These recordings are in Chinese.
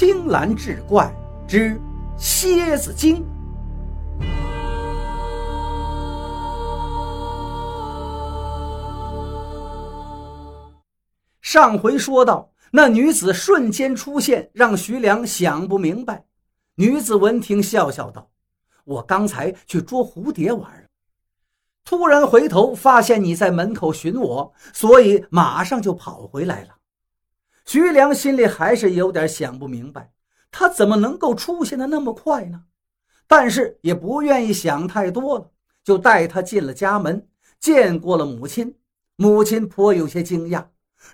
青蓝志怪之蝎子精。上回说到，那女子瞬间出现，让徐良想不明白。女子闻听，笑笑道：“我刚才去捉蝴蝶玩，突然回头发现你在门口寻我，所以马上就跑回来了。”徐良心里还是有点想不明白，他怎么能够出现的那么快呢？但是也不愿意想太多了，就带他进了家门，见过了母亲。母亲颇有些惊讶。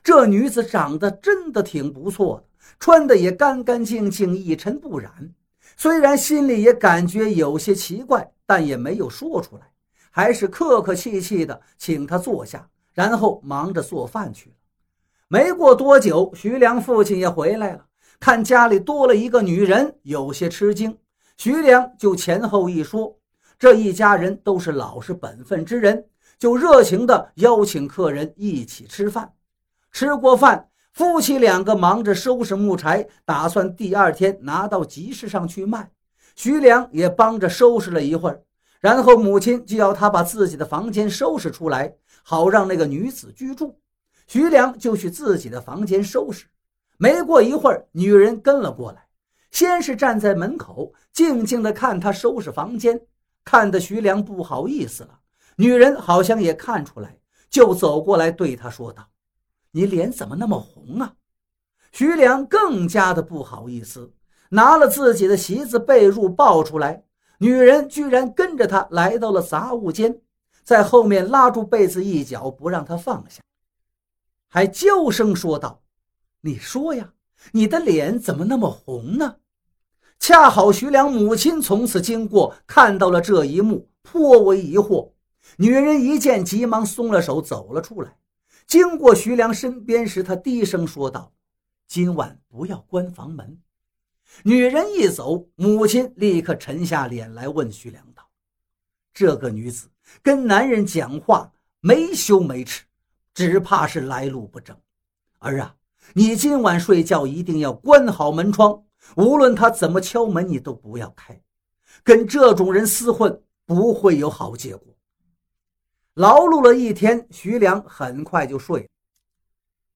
这女子长得真的挺不错的，穿的也干干净净，一尘不染。虽然心里也感觉有些奇怪，但也没有说出来，还是客客气气的请她坐下，然后忙着做饭去了。没过多久，徐良父亲也回来了，看家里多了一个女人，有些吃惊。徐良就前后一说，这一家人都是老实本分之人，就热情的邀请客人一起吃饭。吃过饭，夫妻两个忙着收拾木柴，打算第二天拿到集市上去卖。徐良也帮着收拾了一会儿，然后母亲就要他把自己的房间收拾出来，好让那个女子居住。徐良就去自己的房间收拾。没过一会儿，女人跟了过来，先是站在门口，静静的看他收拾房间，看得徐良不好意思了。女人好像也看出来，就走过来对他说道。你脸怎么那么红啊？徐良更加的不好意思，拿了自己的席子被褥抱出来。女人居然跟着他来到了杂物间，在后面拉住被子一角不让他放下，还娇声说道：“你说呀，你的脸怎么那么红呢？”恰好徐良母亲从此经过，看到了这一幕，颇为疑惑。女人一见，急忙松了手，走了出来。经过徐良身边时，他低声说道：“今晚不要关房门。”女人一走，母亲立刻沉下脸来问徐良道：“这个女子跟男人讲话没羞没耻，只怕是来路不正。儿啊，你今晚睡觉一定要关好门窗，无论他怎么敲门，你都不要开。跟这种人厮混，不会有好结果。”劳碌了一天，徐良很快就睡了。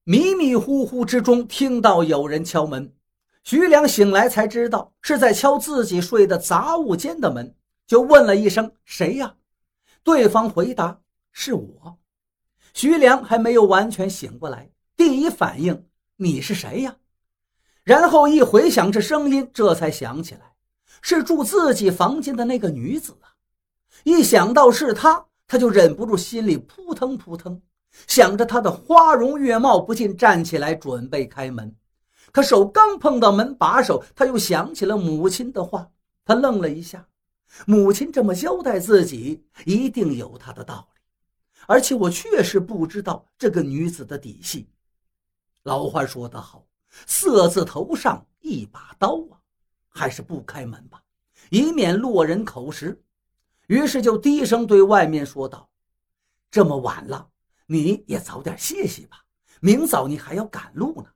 迷迷糊糊之中，听到有人敲门。徐良醒来才知道是在敲自己睡的杂物间的门，就问了一声：“谁呀？”对方回答：“是我。”徐良还没有完全醒过来，第一反应：“你是谁呀？”然后一回想这声音，这才想起来是住自己房间的那个女子啊！一想到是她。他就忍不住心里扑腾扑腾，想着她的花容月貌，不禁站起来准备开门。可手刚碰到门把手，他又想起了母亲的话，他愣了一下。母亲这么交代自己，一定有她的道理。而且我确实不知道这个女子的底细。老话说得好，“色字头上一把刀啊”，还是不开门吧，以免落人口实。于是就低声对外面说道：“这么晚了，你也早点歇息吧，明早你还要赶路呢。”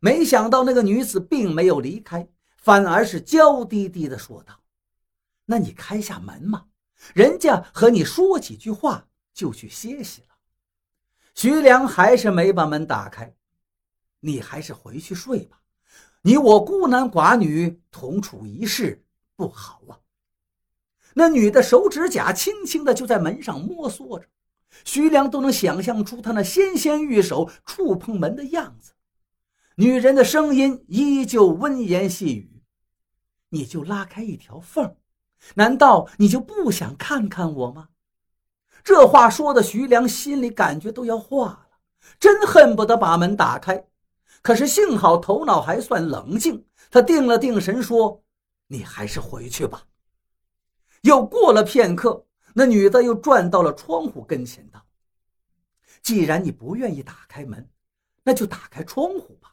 没想到那个女子并没有离开，反而是娇滴滴地说道：“那你开下门嘛，人家和你说几句话就去歇息了。”徐良还是没把门打开，“你还是回去睡吧，你我孤男寡女同处一室不好啊。”那女的手指甲轻轻的就在门上摸索着，徐良都能想象出她那纤纤玉手触碰门的样子。女人的声音依旧温言细语：“你就拉开一条缝，难道你就不想看看我吗？”这话说的徐良心里感觉都要化了，真恨不得把门打开。可是幸好头脑还算冷静，他定了定神说：“你还是回去吧。”又过了片刻，那女的又转到了窗户跟前，道：“既然你不愿意打开门，那就打开窗户吧。”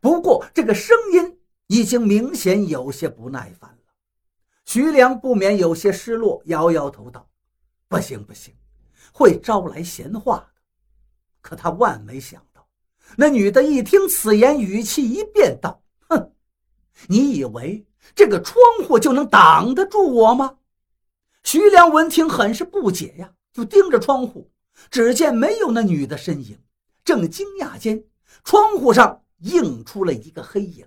不过这个声音已经明显有些不耐烦了。徐良不免有些失落，摇摇头道：“不行不行，会招来闲话的。”可他万没想到，那女的一听此言，语气一变，道：“哼，你以为这个窗户就能挡得住我吗？徐良闻听，很是不解呀，就盯着窗户，只见没有那女的身影。正惊讶间，窗户上映出了一个黑影，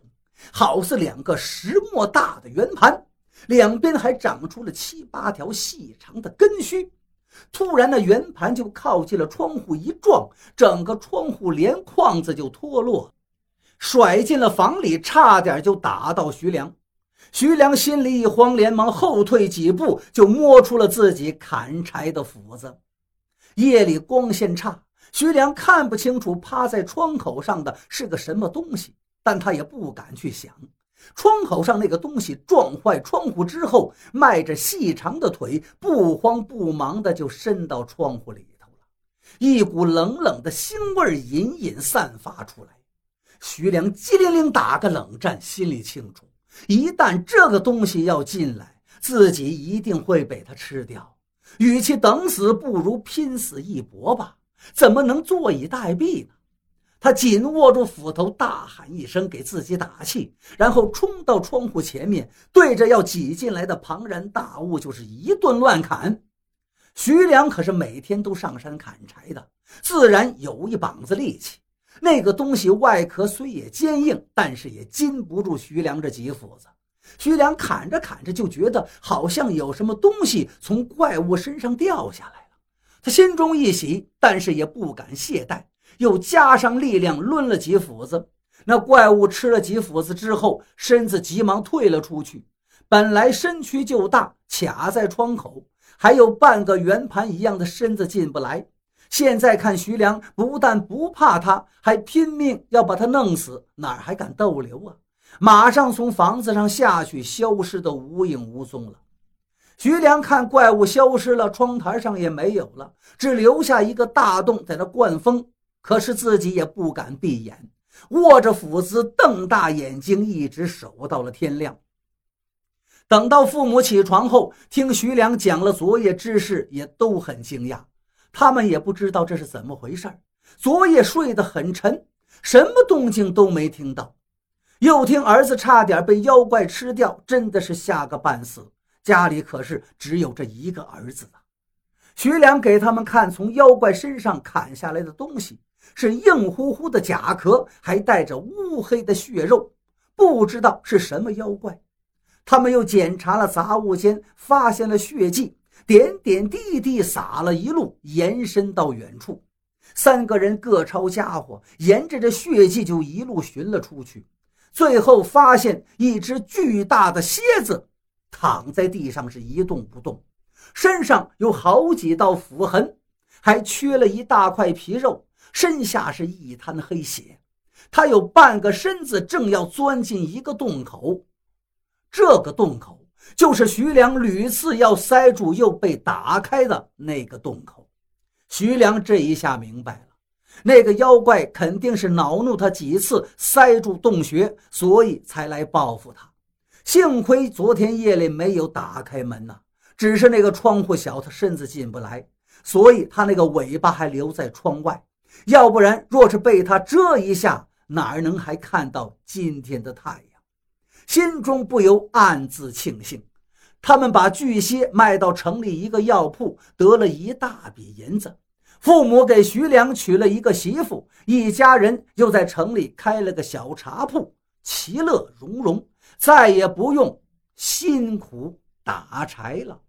好似两个石磨大的圆盘，两边还长出了七八条细长的根须。突然，那圆盘就靠近了窗户，一撞，整个窗户连框子就脱落，甩进了房里，差点就打到徐良。徐良心里一慌，连忙后退几步，就摸出了自己砍柴的斧子。夜里光线差，徐良看不清楚趴在窗口上的是个什么东西，但他也不敢去想。窗口上那个东西撞坏窗户之后，迈着细长的腿，不慌不忙的就伸到窗户里头了。一股冷冷的腥味隐隐散发出来。徐良机灵灵打个冷战，心里清楚。一旦这个东西要进来，自己一定会被它吃掉。与其等死，不如拼死一搏吧。怎么能坐以待毙呢？他紧握住斧头，大喊一声，给自己打气，然后冲到窗户前面，对着要挤进来的庞然大物就是一顿乱砍。徐良可是每天都上山砍柴的，自然有一膀子力气。那个东西外壳虽也坚硬，但是也禁不住徐良这几斧子。徐良砍着砍着，就觉得好像有什么东西从怪物身上掉下来了。他心中一喜，但是也不敢懈怠，又加上力量抡了几斧子。那怪物吃了几斧子之后，身子急忙退了出去。本来身躯就大，卡在窗口，还有半个圆盘一样的身子进不来。现在看徐良不但不怕他，还拼命要把他弄死，哪还敢逗留啊？马上从房子上下去，消失的无影无踪了。徐良看怪物消失了，窗台上也没有了，只留下一个大洞在那灌风。可是自己也不敢闭眼，握着斧子，瞪大眼睛，一直守到了天亮。等到父母起床后，听徐良讲了昨夜之事，也都很惊讶。他们也不知道这是怎么回事昨夜睡得很沉，什么动静都没听到。又听儿子差点被妖怪吃掉，真的是吓个半死。家里可是只有这一个儿子啊！徐良给他们看从妖怪身上砍下来的东西，是硬乎乎的甲壳，还带着乌黑的血肉，不知道是什么妖怪。他们又检查了杂物间，发现了血迹。点点滴滴洒了一路，延伸到远处。三个人各抄家伙，沿着这血迹就一路寻了出去。最后发现一只巨大的蝎子躺在地上，是一动不动，身上有好几道斧痕，还缺了一大块皮肉，身下是一滩黑血。他有半个身子正要钻进一个洞口，这个洞口。就是徐良屡次要塞住又被打开的那个洞口，徐良这一下明白了，那个妖怪肯定是恼怒他几次塞住洞穴，所以才来报复他。幸亏昨天夜里没有打开门呐，只是那个窗户小，他身子进不来，所以他那个尾巴还留在窗外。要不然，若是被他这一下，哪儿能还看到今天的太阳？心中不由暗自庆幸，他们把巨蝎卖到城里一个药铺，得了一大笔银子。父母给徐良娶了一个媳妇，一家人又在城里开了个小茶铺，其乐融融，再也不用辛苦打柴了。